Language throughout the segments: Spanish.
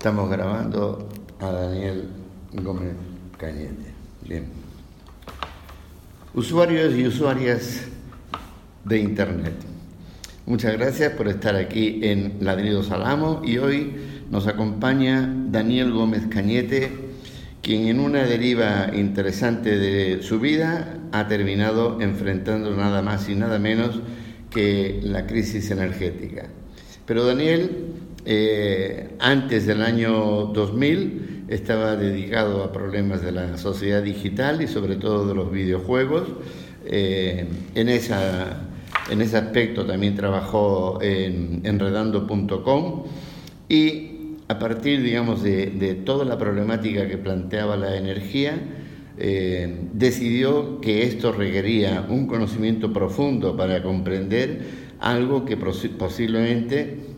Estamos grabando a Daniel Gómez Cañete. Bien. Usuarios y usuarias de Internet. Muchas gracias por estar aquí en Ladridos Salamo y hoy nos acompaña Daniel Gómez Cañete, quien en una deriva interesante de su vida ha terminado enfrentando nada más y nada menos que la crisis energética. Pero Daniel eh, antes del año 2000 estaba dedicado a problemas de la sociedad digital y sobre todo de los videojuegos. Eh, en, esa, en ese aspecto también trabajó en enredando.com y a partir, digamos, de, toda la problemática que planteaba la energía, eh, decidió que esto requería un conocimiento profundo para comprender algo que posiblemente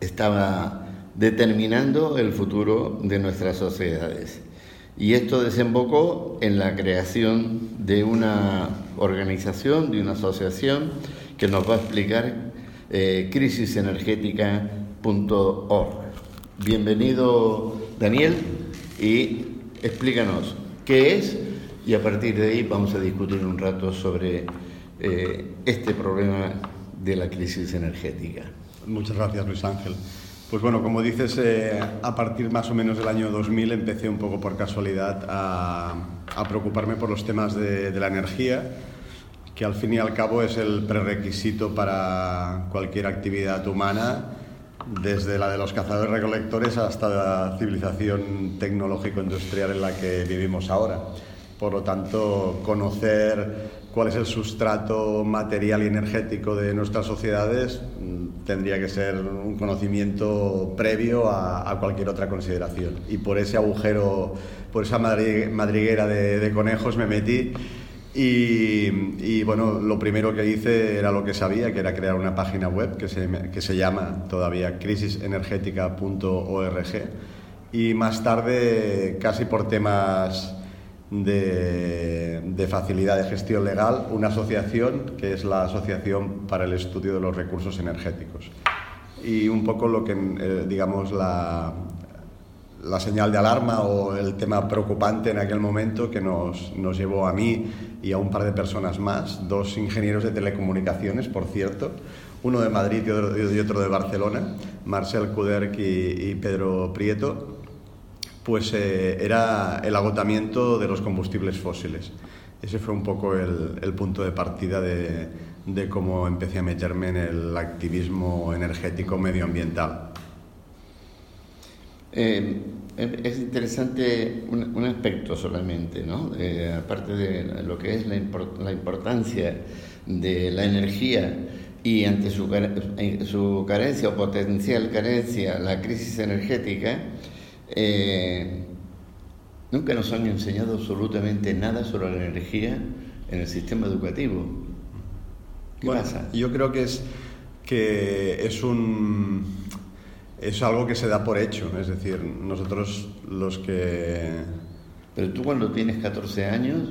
estaba determinando el futuro de nuestras sociedades. Y esto desembocó en la creación de una organización, de una asociación que nos va a explicar eh, crisisenergética.org. Bienvenido Daniel y explícanos qué es y a partir de ahí vamos a discutir un rato sobre eh, este problema de la crisis energética. Muchas gracias, Luis Ángel. Pues bueno, como dices, eh, a partir más o menos del año 2000 empecé un poco por casualidad a, preocuparme por los temas de, la energía, que al fin y al cabo es el prerequisito para cualquier actividad humana, desde la de los cazadores recolectores hasta la civilización tecnológico-industrial en la que vivimos ahora. Por lo tanto, conocer cuál es el sustrato material y energético de nuestras sociedades mm, tendría que ser un conocimiento previo a, cualquier otra consideración. Y por ese agujero, por esa madriguera de, conejos me metí. Y, bueno, lo primero que hice era lo que sabía, que era crear una página web que se, que se llama todavía crisisenergética.org. Y más tarde, casi por temas de, facilidad de gestión legal una asociación que es la Asociación para el Estudio de los Recursos Energéticos. Y un poco lo que, eh, digamos, la, la, señal de alarma o el tema preocupante en aquel momento que nos, nos, llevó a mí y a un par de personas más, dos ingenieros de telecomunicaciones, por cierto, uno de Madrid y otro, de Barcelona, Marcel Kuderk y Pedro Prieto, pues eh, era el agotamiento de los combustibles fósiles. Ese fue un poco el, punto de partida de, cómo empecé a meterme en el activismo energético medioambiental. Eh, es interesante un, aspecto solamente, ¿no? aparte de lo que es la, importancia de la energía y ante su, su carencia o potencial carencia, la crisis energética, eh, nunca nos han enseñado absolutamente nada sobre la energía en el sistema educativo. ¿Qué pasa? Yo creo que es que es un es algo que se da por hecho, es decir, nosotros los que pero tú cuando tienes 14 años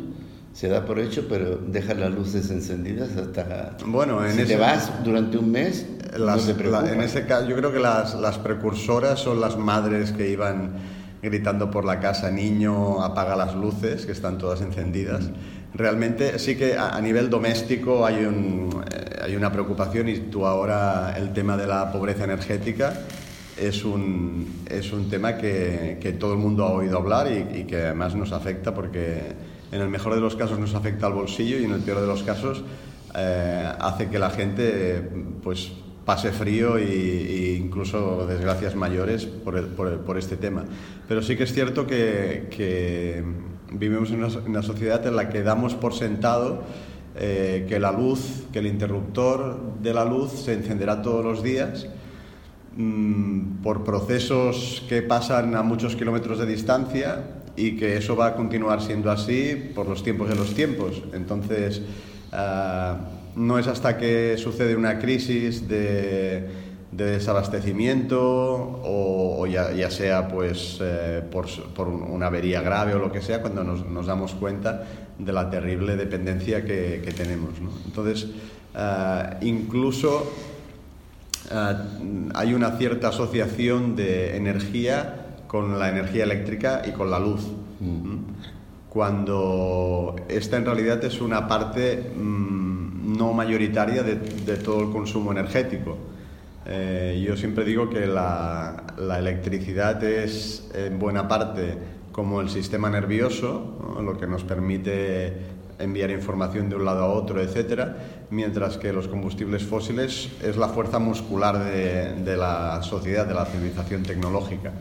se da por hecho, pero dejas las luces encendidas hasta bueno, en si te vas durante un mes en ese caso, yo creo que las, las, precursoras son las madres que iban gritando por la casa, niño, apaga las luces, que están todas encendidas. Realmente sí que a, nivel doméstico hay, un, eh, hay una preocupación y tú ahora el tema de la pobreza energética es un, es un tema que, que todo el mundo ha oído hablar y, y que además nos afecta porque en el mejor de los casos nos afecta al bolsillo y en el peor de los casos eh, hace que la gente pues pase frío e, incluso desgracias mayores por, por, este tema. Pero sí que es cierto que, vivimos en una, sociedad en la que damos por sentado eh, que la luz, que el interruptor de la luz se encenderá todos los días mm, por procesos que pasan a muchos kilómetros de distancia y que eso va a continuar siendo así por los tiempos de los tiempos. Entonces, ah, no es hasta que sucede una crisis de, desabastecimiento o, ya, sea pues, eh, por, una avería grave o lo que sea cuando nos, damos cuenta de la terrible dependencia que, tenemos. Entonces, eh, incluso hay una cierta asociación de energía con la energía eléctrica y con la luz. Mm. Cuando esta en realidad es una parte mm, no mayoritaria de, todo el consumo energético. Eh, yo siempre digo que la, electricidad es en buena parte como el sistema nervioso, lo que nos permite enviar información de un lado a otro, etcétera, mientras que los combustibles fósiles es la fuerza muscular de, la sociedad, de la civilización tecnológica.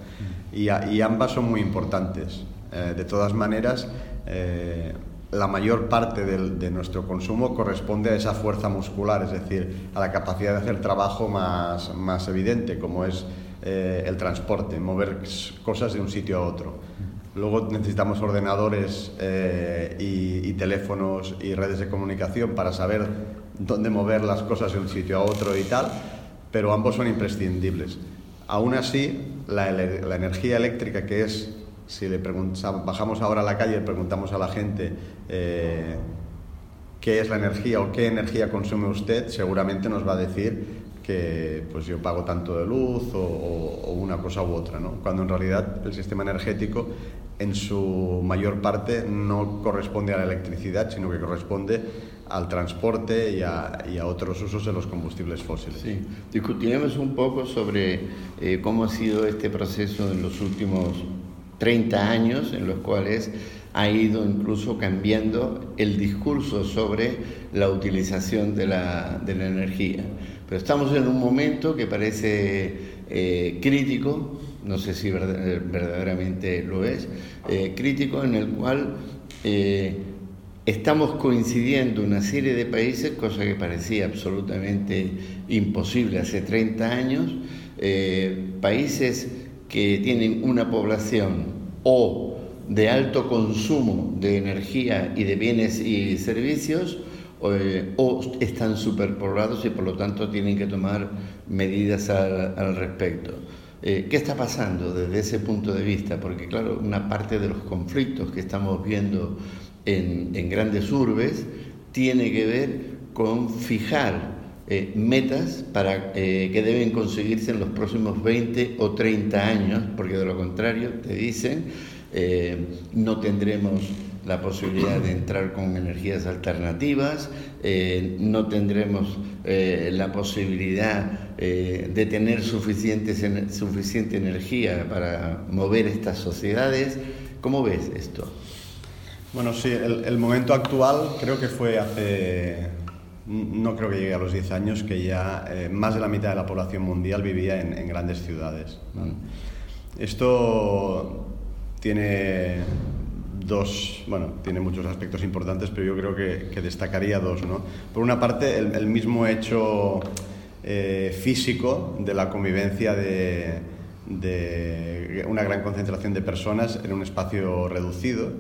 Y, ambas son muy importantes. Eh, de todas maneras, eh, la mayor parte de nuestro consumo corresponde a esa fuerza muscular, es decir, a la capacidad de hacer trabajo más, más evidente, como es eh, el transporte, mover cosas de un sitio a otro. Luego necesitamos ordenadores eh, y, teléfonos y redes de comunicación para saber dónde mover las cosas de un sitio a otro y tal, pero ambos son imprescindibles. Aún así, la, energía eléctrica, que es, si le bajamos ahora a la calle y preguntamos a la gente eh, qué es la energía o qué energía consume usted, seguramente nos va a decir que pues yo pago tanto de luz o, una cosa u otra, ¿no? cuando en realidad el sistema energético en su mayor parte no corresponde a la electricidad, sino que corresponde al transporte y a, otros usos de los combustibles fósiles. Sí. Discutiremos un poco sobre eh, cómo ha sido este proceso en los últimos 30 años, en los cuales ha ido incluso cambiando el discurso sobre la utilización de la, de la energía. Pero estamos en un momento que parece eh, crítico no sé si verdaderamente lo es, eh, crítico en el cual eh, estamos coincidiendo una serie de países, cosa que parecía absolutamente imposible hace 30 años, eh, países que tienen una población o de alto consumo de energía y de bienes y servicios, o están superpoblados y por lo tanto tienen que tomar medidas al respecto. Eh, ¿Qué está pasando desde ese punto de vista? Porque claro, una parte de los conflictos que estamos viendo en, grandes urbes tiene que ver con fijar eh, metas para, eh, que deben conseguirse en los próximos 20 o 30 años, porque de lo contrario te dicen no tendremos la posibilidad de entrar con energías alternativas, eh, no tendremos eh, la posibilidad eh, de tener suficiente energía para mover estas sociedades. ¿Cómo ves esto? Bueno, sí, el, momento actual creo que fue hace, no creo que llegue a los 10 años, que ya más de la mitad de la población mundial vivía en, grandes ciudades. Esto tiene dos, bueno, tiene muchos aspectos importantes, pero yo creo que, destacaría dos, ¿no? Por una parte, el, mismo hecho eh, físico de la convivencia de, una gran concentración de personas en un espacio reducido,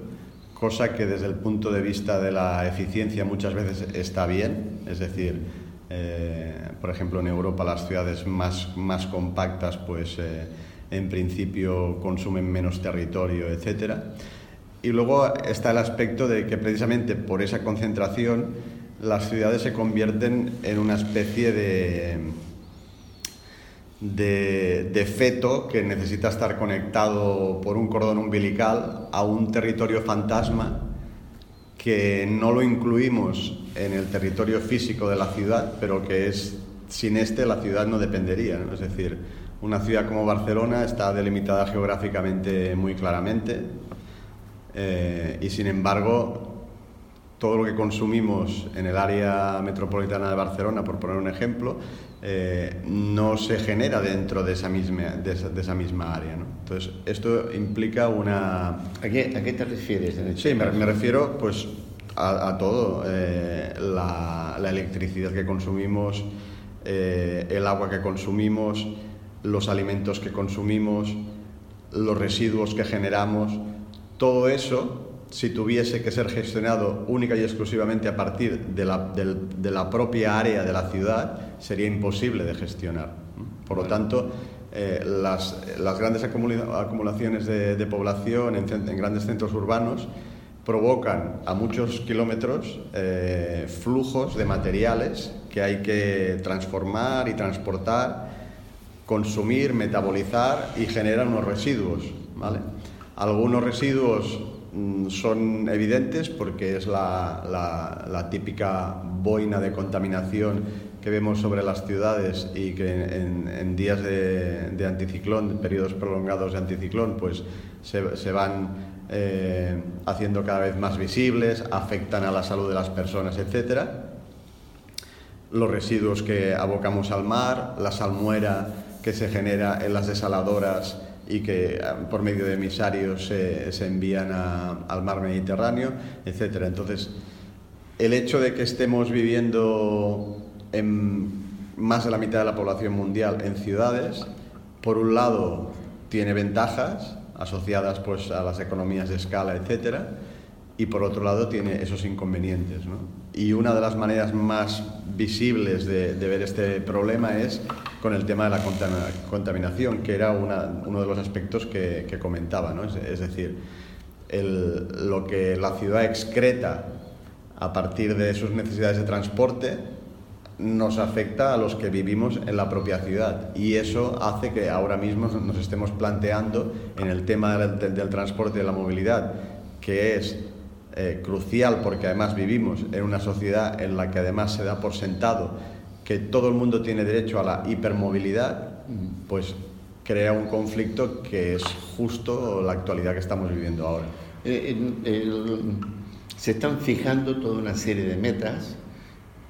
cosa que desde el punto de vista de la eficiencia muchas veces está bien, es decir, eh, por ejemplo, en Europa las ciudades más, más compactas, pues eh, en principio consumen menos territorio, etcétera. Y luego está el aspecto de que precisamente por esa concentración las ciudades se convierten en una especie de, de, feto que necesita estar conectado por un cordón umbilical a un territorio fantasma que no lo incluimos en el territorio físico de la ciudad, pero que es sin este la ciudad no dependería. Es decir, una ciudad como Barcelona está delimitada geográficamente muy claramente, eh, y sin embargo, todo lo que consumimos en el área metropolitana de Barcelona, por poner un ejemplo, eh, no se genera dentro de esa misma, de esa, misma área. ¿no? Entonces, esto implica una... ¿A qué, a qué te refieres? En este sí, me, me, refiero pues, a, todo. Eh, la, la, electricidad que consumimos, el agua que consumimos, los alimentos que consumimos, los residuos que generamos todo eso, si tuviese que ser gestionado única y exclusivamente a partir de la, propia área de la ciudad, sería imposible de gestionar. Por lo tanto, eh, las, grandes acumulaciones de, población en, grandes centros urbanos provocan a muchos kilómetros eh, flujos de materiales que hay que transformar y transportar, consumir, metabolizar y generar unos residuos. ¿vale? Algunos residuos son evidentes porque es la, típica boina de contaminación que vemos sobre las ciudades y que en, días de, anticiclón, periodos prolongados de anticiclón, pues se, van eh, haciendo cada vez más visibles, afectan a la salud de las personas, etc. Los residuos que abocamos al mar, la salmuera que se genera en las desaladoras y que eh, por medio de emisarios se, envían al mar Mediterráneo, etc. Entonces, el hecho de que estemos viviendo en más de la mitad de la población mundial en ciudades, por un lado tiene ventajas asociadas pues, a las economías de escala, etc., y por otro lado tiene esos inconvenientes. Y una de las maneras más visibles de, ver este problema es con el tema de la contaminación, que era uno de los aspectos que, comentaba. Es, decir, lo que la ciudad excreta a partir de sus necesidades de transporte nos afecta a los que vivimos en la propia ciudad y eso hace que ahora mismo nos estemos planteando en el tema del, del transporte y de la movilidad, que es eh, crucial porque además vivimos en una sociedad en la que además se da por sentado que todo el mundo tiene derecho a la hipermovilidad, pues crea un conflicto que es justo la actualidad que estamos viviendo ahora. Eh, se están fijando toda una serie de metas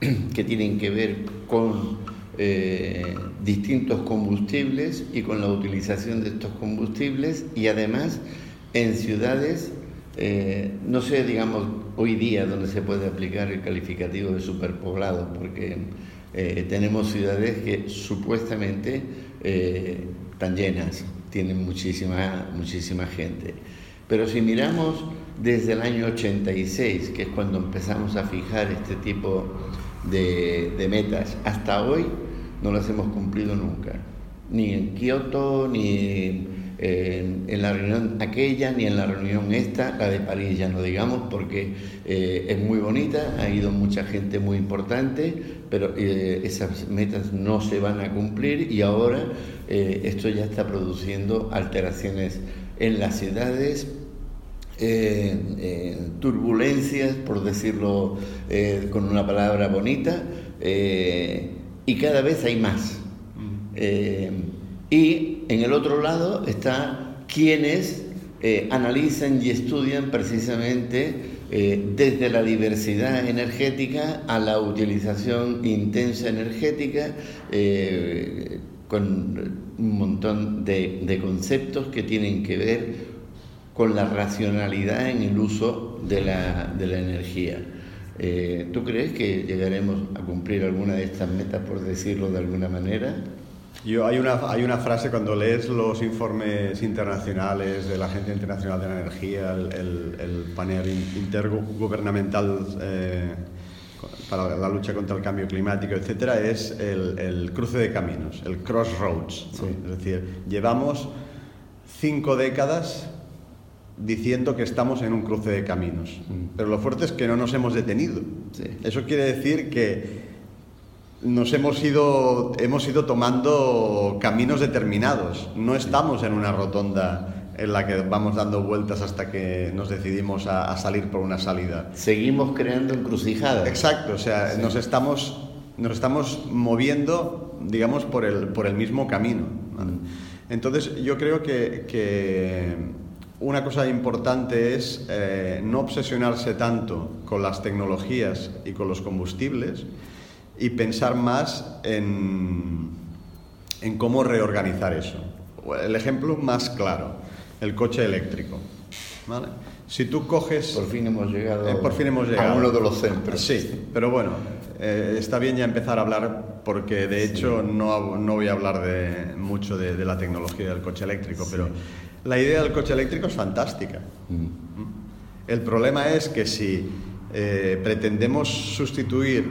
que tienen que ver con eh, distintos combustibles y con la utilización de estos combustibles y además en ciudades eh, no sé, digamos, hoy día donde se puede aplicar el calificativo de superpoblado, porque eh, tenemos ciudades que supuestamente eh, están llenas, tienen muchísima, muchísima gente. Pero si miramos desde el año 86, que es cuando empezamos a fijar este tipo de, de metas, hasta hoy no las hemos cumplido nunca. Ni en Kioto, ni en la reunión aquella ni en la reunión esta, la de París ya no digamos, porque eh, es muy bonita, ha ido mucha gente muy importante, pero eh, esas metas no se van a cumplir y ahora eh, esto ya está produciendo alteraciones en las ciudades, turbulencias, por decirlo con una palabra bonita, y cada vez hay más. Y en el otro lado está quienes eh, analizan y estudian precisamente eh, desde la diversidad energética a la utilización intensa energética, eh, con un montón de, conceptos que tienen que ver con la racionalidad en el uso de la, de la energía. ¿Tú crees que llegaremos a cumplir alguna de estas metas, por decirlo de alguna manera? Yo, hay, una, hay una frase cuando lees los informes internacionales de la Agencia Internacional de la Energía, el, el, panel intergubernamental eh, para la lucha contra el cambio climático, etcétera, es el, el cruce de caminos, el crossroads. Es decir, llevamos cinco décadas diciendo que estamos en un cruce de caminos, mm. pero lo fuerte es que no nos hemos detenido. Eso quiere decir que nos hemos ido, hemos ido tomando caminos determinados. No estamos en una rotonda en la que vamos dando vueltas hasta que nos decidimos a, salir por una salida. Seguimos creando encrucijadas. Exacto, o sea, nos, estamos, nos estamos moviendo, digamos, por el, por el mismo camino. Entonces, yo creo que, una cosa importante es eh, no obsesionarse tanto con las tecnologías y con los combustibles, y pensar más en, en cómo reorganizar eso. El ejemplo más claro, el coche eléctrico. ¿vale? Si tú coges... Por fin hemos llegado, eh, por fin hemos llegado a uno de los centros. Sí, pero bueno, eh, está bien ya empezar a hablar porque de hecho no, no, voy a hablar de, mucho de, de, la tecnología del coche eléctrico, pero la idea del coche eléctrico es fantástica. ¿Mm? El problema es que si eh, pretendemos sustituir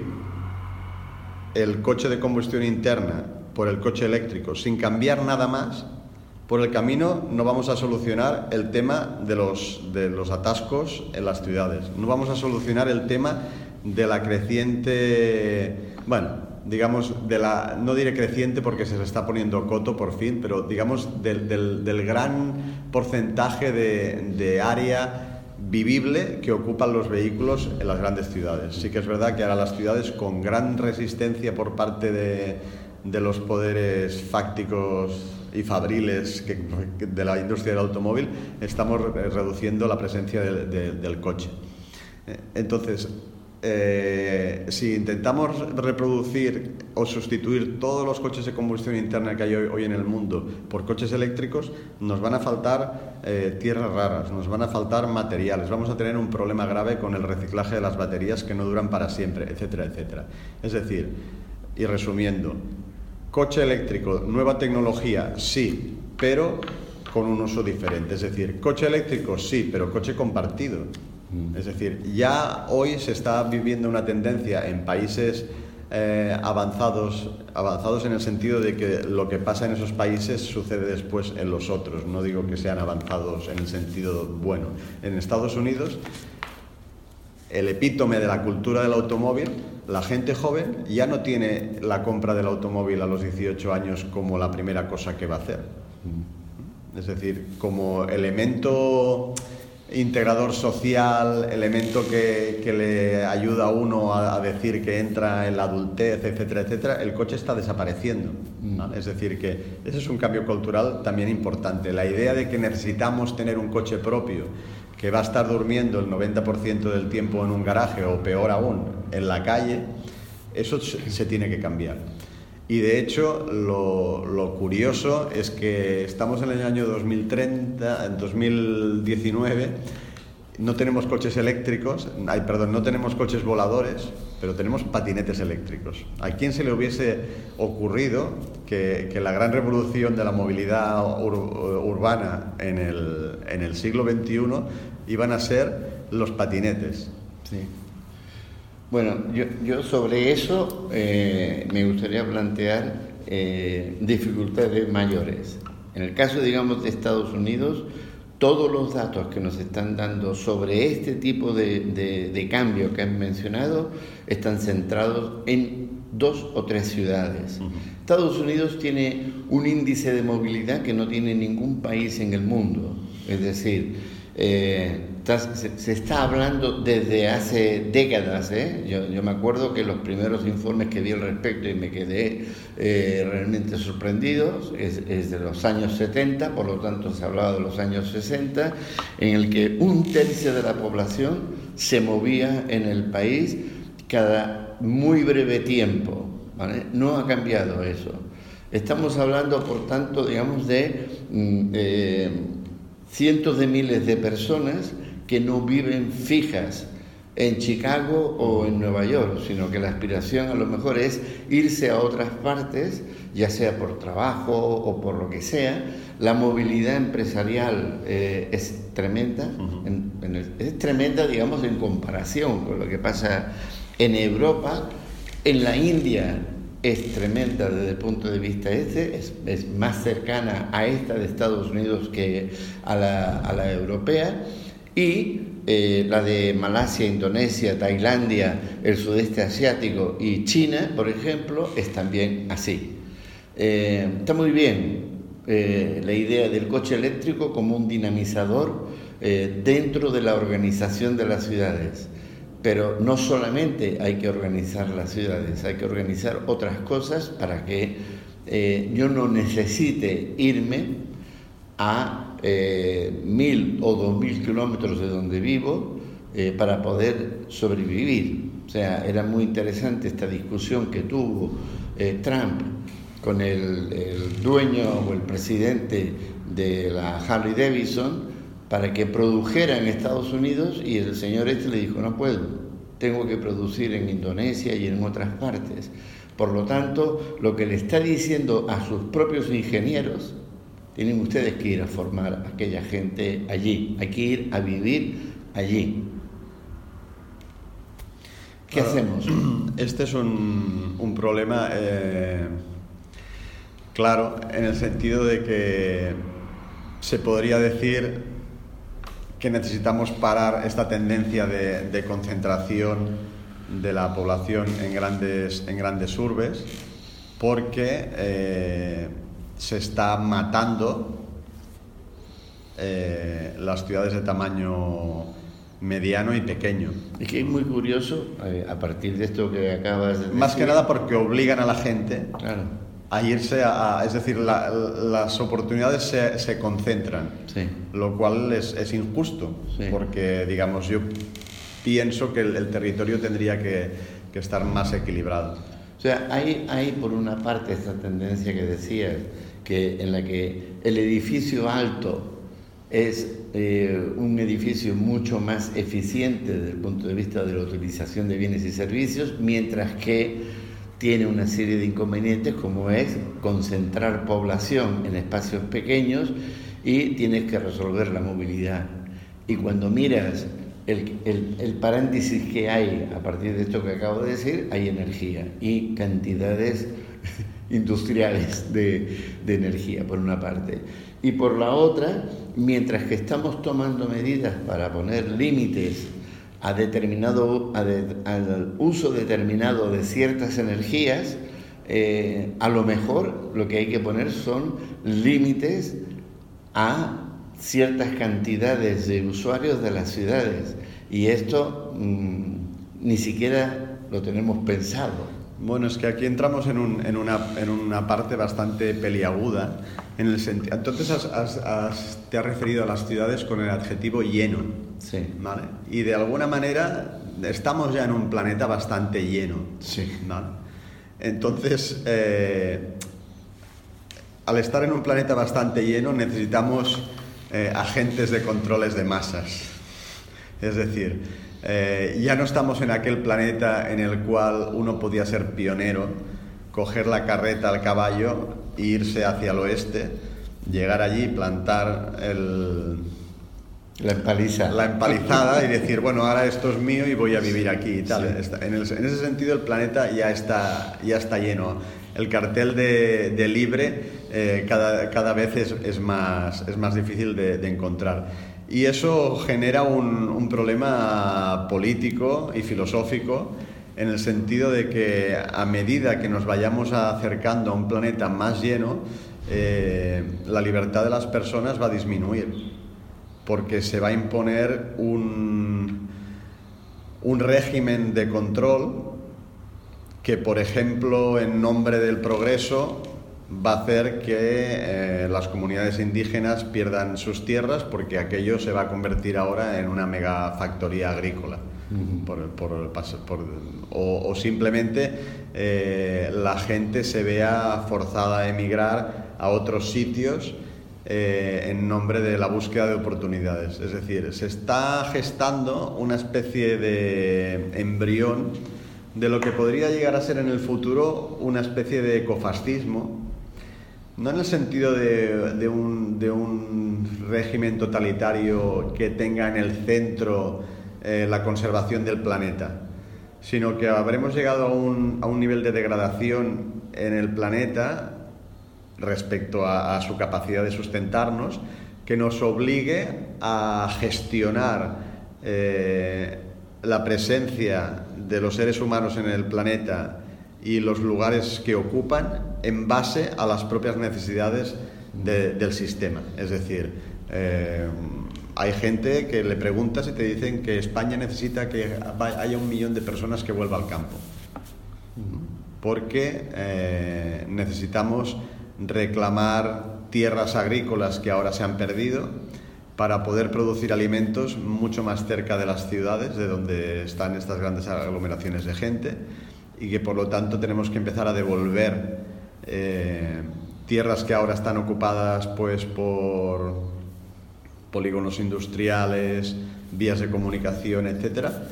el coche de combustión interna por el coche eléctrico sin cambiar nada más, por el camino no vamos a solucionar el tema de los, de los atascos en las ciudades, no vamos a solucionar el tema de la creciente bueno, digamos, de la, no diré creciente porque se le está poniendo coto por fin, pero digamos del, del, gran porcentaje de, de, área vivible que ocupan los vehículos en las grandes ciudades. Sí que es verdad que ahora las ciudades con gran resistencia por parte de, de los poderes fácticos y fabriles de la industria del automóvil, estamos reduciendo la presencia del coche. Eh, entonces, eh, si intentamos reproducir o sustituir todos los coches de combustión interna que hay hoy, en el mundo por coches eléctricos, nos van a faltar eh, tierras raras, nos van a faltar materiales, vamos a tener un problema grave con el reciclaje de las baterías que no duran para siempre, etcétera, etcétera. Es decir, y resumiendo, coche eléctrico, nueva tecnología, sí, pero con un uso diferente. Es decir, coche eléctrico, sí, pero coche compartido. Es decir, ya hoy se está viviendo una tendencia en países eh, avanzados, avanzados en el sentido de que lo que pasa en esos países sucede después en los otros. No digo que sean avanzados en el sentido bueno. En Estados Unidos, el epítome de la cultura del automóvil, la gente joven ya no tiene la compra del automóvil a los 18 años como la primera cosa que va a hacer. Es decir, como elemento integrador social, elemento que, le ayuda a uno a, decir que entra en la adultez, etcétera, etcétera, el coche está desapareciendo. Mm. Es decir, que ese es un cambio cultural también importante. La idea de que necesitamos tener un coche propio que va a estar durmiendo el 90% del tiempo en un garaje o peor aún, en la calle, eso se tiene que cambiar. Y de hecho, lo, curioso es que estamos en el año 2030, en 2019, no tenemos coches eléctricos, ay, perdón, no tenemos coches voladores, pero tenemos patinetes eléctricos. ¿A quién se le hubiese ocurrido que, la gran revolución de la movilidad urbana en el, en el siglo XXI iban a ser los patinetes? Sí. Bueno, yo, sobre eso eh, me gustaría plantear eh, dificultades mayores. En el caso, digamos, de Estados Unidos, todos los datos que nos están dando sobre este tipo de, cambio que han mencionado están centrados en dos o tres ciudades. Estados Unidos tiene un índice de movilidad que no tiene ningún país en el mundo. Es decir, eh, se, está hablando desde hace décadas. ¿eh? Yo, me acuerdo que los primeros informes que vi al respecto y me quedé eh, realmente sorprendido es, de los años 70, por lo tanto se hablaba de los años 60, en el que un tercio de la población se movía en el país cada muy breve tiempo. No ha cambiado eso. Estamos hablando, por tanto, digamos, de... Mm, eh, cientos de miles de personas que no viven fijas en Chicago o en Nueva York, sino que la aspiración a lo mejor es irse a otras partes, ya sea por trabajo o por lo que sea. La movilidad empresarial eh, es tremenda, es tremenda, digamos, en comparación con lo que pasa en Europa. En la India es tremenda desde el punto de vista este, es, más cercana a esta de Estados Unidos que a la, europea, y eh, la de Malasia, Indonesia, Tailandia, el sudeste asiático y China, por ejemplo, es también así. Eh, está muy bien eh, la idea del coche eléctrico como un dinamizador dentro de la organización de las ciudades. Pero no solamente hay que organizar las ciudades, hay que organizar otras cosas para que eh, yo no necesite irme a eh, mil o dos mil kilómetros de donde vivo eh, para poder sobrevivir. O sea, era muy interesante esta discusión que tuvo Trump con el, el, dueño o el presidente de la Harley Davidson para que produjera en Estados Unidos y el señor este le dijo, no puedo, tengo que producir en Indonesia y en otras partes. Por lo tanto, lo que le está diciendo a sus propios ingenieros, tienen ustedes que ir a formar a aquella gente allí, hay que ir a vivir allí. ¿Qué hacemos? Este es un, problema eh, claro en el sentido de que se podría decir que necesitamos parar esta tendencia de, concentración de la población en grandes, en grandes urbes porque eh, se está matando eh, las ciudades de tamaño mediano y pequeño. Es que es muy curioso, eh, a partir de esto que acabas de decir... Más que nada porque obligan a la gente a irse a... es decir, las oportunidades se, se concentran, lo cual es, es injusto, porque, digamos, yo pienso que el, territorio tendría que, que, estar más equilibrado. O sea, hay, hay por una parte esta tendencia que decías, que en la que el edificio alto es eh, un edificio mucho más eficiente desde el punto de vista de la utilización de bienes y servicios, mientras que tiene una serie de inconvenientes como es concentrar población en espacios pequeños y tienes que resolver la movilidad. Y cuando miras el, el, paréntesis que hay a partir de esto que acabo de decir, hay energía y cantidades industriales de, de energía, por una parte y por la otra, mientras que estamos tomando medidas para poner límites a determinado, al uso determinado de ciertas energías, eh, a lo mejor lo que hay que poner son límites a ciertas cantidades de usuarios de las ciudades. Y esto mm, ni siquiera lo tenemos pensado. Bueno, es que aquí entramos en, una, parte bastante peliaguda. En el Entonces te has referido a las ciudades con el adjetivo lleno. Sí. ¿vale? Y de alguna manera estamos ya en un planeta bastante lleno. Sí. ¿vale? Entonces, eh, al estar en un planeta bastante lleno necesitamos eh, agentes de controles de masas. Es decir, eh, ya no estamos en aquel planeta en el cual uno podía ser pionero, coger la carreta al caballo e irse hacia el oeste, llegar allí, plantar el, la, empaliza. la empalizada y decir, bueno, ahora esto es mío y voy a vivir aquí y tal. En, ese sentido el planeta ya está, ya está lleno. El cartel de, libre eh, cada, cada, vez es, es, más, es más difícil de, de encontrar. Y eso genera un, problema político y filosófico en el sentido de que a medida que nos vayamos acercando a un planeta más lleno, eh, la libertad de las personas va a disminuir, porque se va a imponer un, un régimen de control que, por ejemplo, en nombre del progreso, va a hacer que eh, las comunidades indígenas pierdan sus tierras porque aquello se va a convertir ahora en una mega factoría agrícola. o, simplemente eh, la gente se vea forzada a emigrar a otros sitios eh, en nombre de la búsqueda de oportunidades. Es decir, se está gestando una especie de embrión de lo que podría llegar a ser en el futuro una especie de ecofascismo no en el sentido de, un, régimen totalitario que tenga en el centro eh, la conservación del planeta, sino que habremos llegado a un, nivel de degradación en el planeta respecto a, su capacidad de sustentarnos que nos obligue a gestionar eh, la presencia de los seres humanos en el planeta y los lugares que ocupan en base a las propias necesidades del sistema. Es decir, eh, hay gente que le preguntas y te dicen que España necesita que haya un millón de personas que vuelva al campo. Porque eh, necesitamos reclamar tierras agrícolas que ahora se han perdido para poder producir alimentos mucho más cerca de las ciudades, de donde están estas grandes aglomeraciones de gente y que por lo tanto tenemos que empezar a devolver eh, tierras que ahora están ocupadas pues por polígonos industriales, vías de comunicación, etcétera,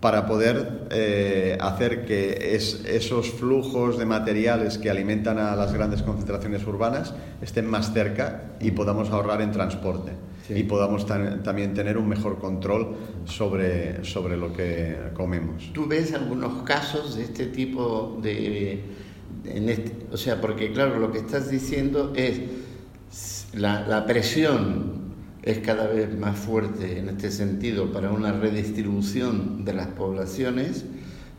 para poder eh, hacer que esos flujos de materiales que alimentan a las grandes concentraciones urbanas estén más cerca y podamos ahorrar en transporte y podamos también tener un mejor control sobre, sobre lo que comemos. ¿Tú ves algunos casos de este tipo de... Este, o sea, porque claro, lo que estás diciendo es la, la presión es cada vez más fuerte en este sentido para una redistribución de las poblaciones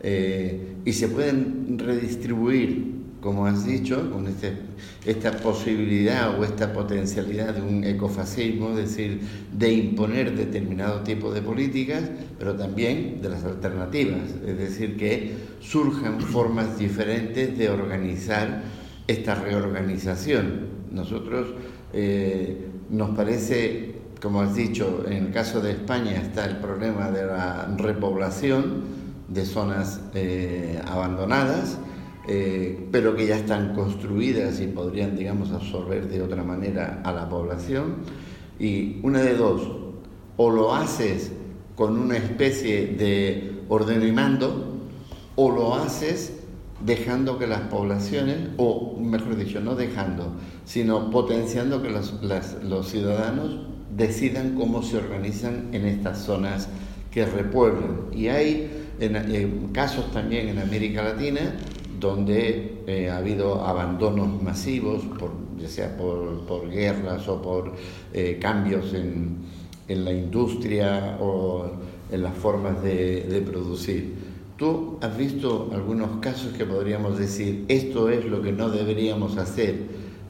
eh, y se pueden redistribuir, como has dicho, con este, esta posibilidad o esta potencialidad de un ecofascismo, es decir, de imponer determinado tipo de políticas, pero también de las alternativas, es decir, que surjan formas diferentes de organizar esta reorganización. Nosotros eh, nos parece, como has dicho, en el caso de España está el problema de la repoblación de zonas eh, abandonadas, eh, pero que ya están construidas y podrían, digamos, absorber de otra manera a la población. Y una de dos, o lo haces con una especie de orden y mando, o lo haces dejando que las poblaciones, o mejor dicho, no dejando, sino potenciando que los, los ciudadanos decidan cómo se organizan en estas zonas que repueblan. Y hay en, casos también en América Latina donde eh, ha habido abandonos masivos, por, ya sea por, guerras o por eh, cambios en, en, la industria o en las formas de producir. ¿Tú has visto algunos casos que podríamos decir, esto es lo que no deberíamos hacer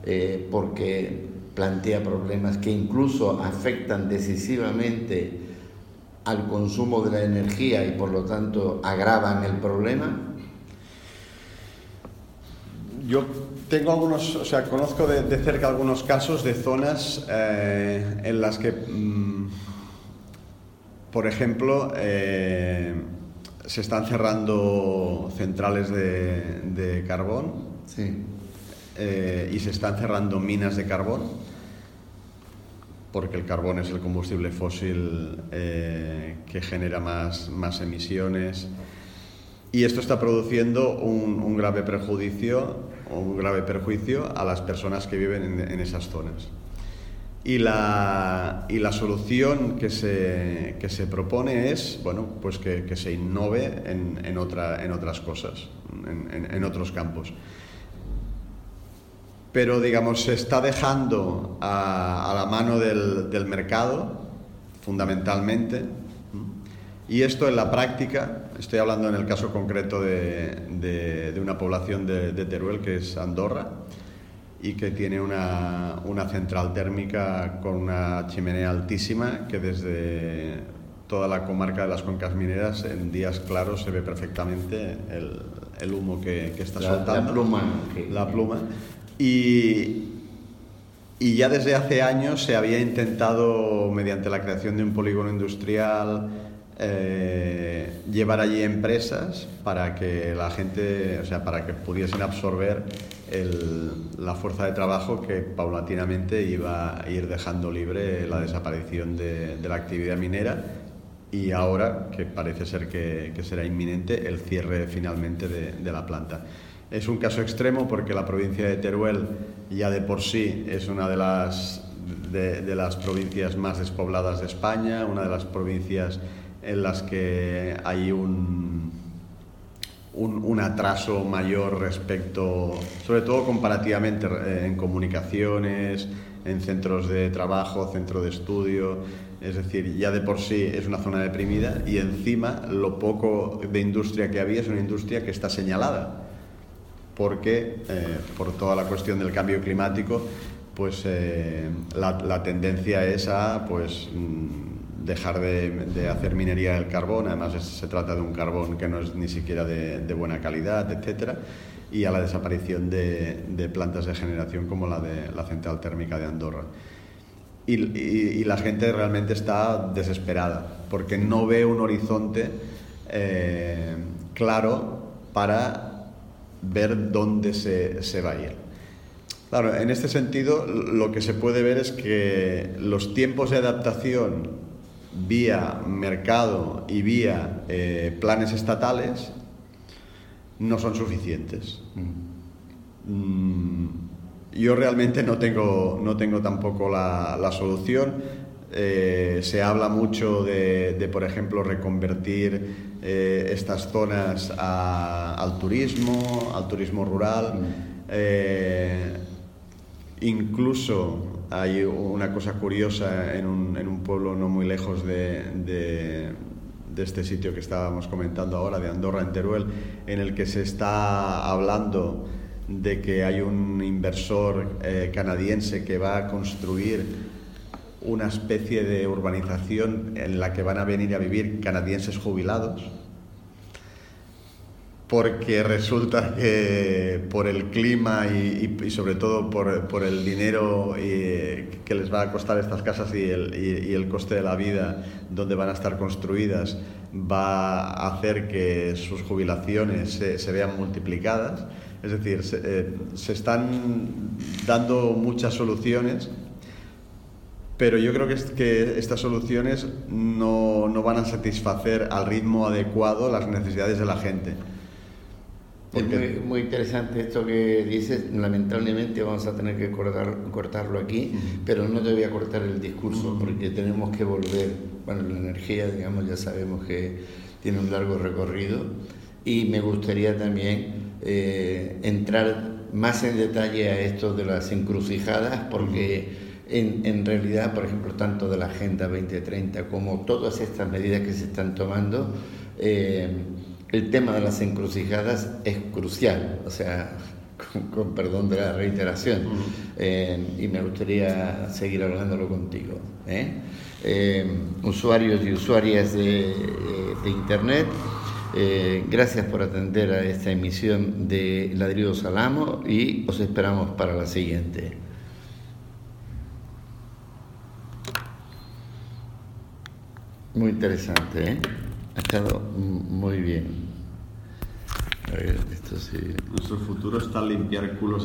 eh, porque plantea problemas que incluso afectan decisivamente al consumo de la energía y por lo tanto agravan el problema? Yo tengo algunos, o sea, conozco de, cerca algunos casos de zonas eh, en las que, mm, por ejemplo, eh, se están cerrando centrales de, carbón eh, y se están cerrando minas de carbón porque el carbón es el combustible fósil que genera más, más, emisiones. Y esto está produciendo un, grave perjuicio, un grave perjuicio a las personas que viven en esas zonas. Y la, y la solución que se, que se, propone es bueno, pues que, que se innove en, en, en otras cosas, en, en, otros campos. Pero, digamos, se está dejando a, a la mano del, del, mercado, fundamentalmente, y esto en la práctica, estoy hablando en el caso concreto de, de, de una población de, de Teruel, que es Andorra, y que tiene una, una, central térmica con una chimenea altísima que desde toda la comarca de las cuencas mineras en días claros se ve perfectamente el, el humo que, que está soltando. La pluma. La pluma. Y, y ya desde hace años se había intentado, mediante la creación de un polígono industrial, eh, llevar allí empresas para que la gente, o sea, para que pudiesen absorber la fuerza de trabajo que paulatinamente iba a ir dejando libre la desaparición de, la actividad minera y ahora, que parece ser que, será inminente, el cierre finalmente de, la planta. Es un caso extremo porque la provincia de Teruel ya de por sí es una de las, de las provincias más despobladas de España, una de las provincias en las que hay un, un, atraso mayor respecto, sobre todo comparativamente eh, en comunicaciones, en centros de trabajo, centro de estudio. Es decir, ya de por sí es una zona deprimida y encima lo poco de industria que había es una industria que está señalada, porque eh, por toda la cuestión del cambio climático, pues eh, la, la, tendencia es a pues, mm, dejar de, hacer minería del carbón, además se trata de un carbón que no es ni siquiera de, buena calidad, etcétera, y a la desaparición de, plantas de generación como la de la central térmica de Andorra. Y, la gente realmente está desesperada porque no ve un horizonte eh, claro para ver dónde se, se va a ir. Claro, en este sentido lo que se puede ver es que los tiempos de adaptación vía mercado y vía eh, planes estatales no son suficientes. Mm, yo realmente no tengo, no tengo tampoco la, solución. Eh, se habla mucho de, por ejemplo, reconvertir eh, estas zonas al turismo, al turismo rural. Incluso hay una cosa curiosa en un, en un pueblo no muy lejos de, de, este sitio que estábamos comentando ahora, de Andorra, en Teruel, en el que se está hablando de que hay un inversor eh, canadiense que va a construir una especie de urbanización en la que van a venir a vivir canadienses jubilados porque resulta que por el clima y, sobre todo por, el dinero eh, que les va a costar estas casas y el, coste de la vida donde van a estar construidas va a hacer que sus jubilaciones se, vean multiplicadas. Es decir, eh, se, están dando muchas soluciones pero yo creo que, que estas soluciones no, no, van a satisfacer al ritmo adecuado las necesidades de la gente. Es muy, interesante esto que dices. Lamentablemente vamos a tener que cortar, cortarlo aquí, pero no te voy a cortar el discurso porque tenemos que volver. Bueno, la energía, digamos, ya sabemos que tiene un largo recorrido y me gustaría también eh, entrar más en detalle a esto de las encrucijadas porque en, en, realidad, por ejemplo, tanto de la Agenda 2030 como todas estas medidas que se están tomando, eh, el tema de las encrucijadas es crucial, o sea, con, perdón de la reiteración, eh, y me gustaría seguir hablándolo contigo. ¿eh? Eh, usuarios y usuarias de, Internet, gracias por atender a esta emisión de Ladrido Salamo y os esperamos para la siguiente. Muy interesante, ¿eh? Ha estado muy bien. A ver, esto sí. Nuestro futuro está limpiar culos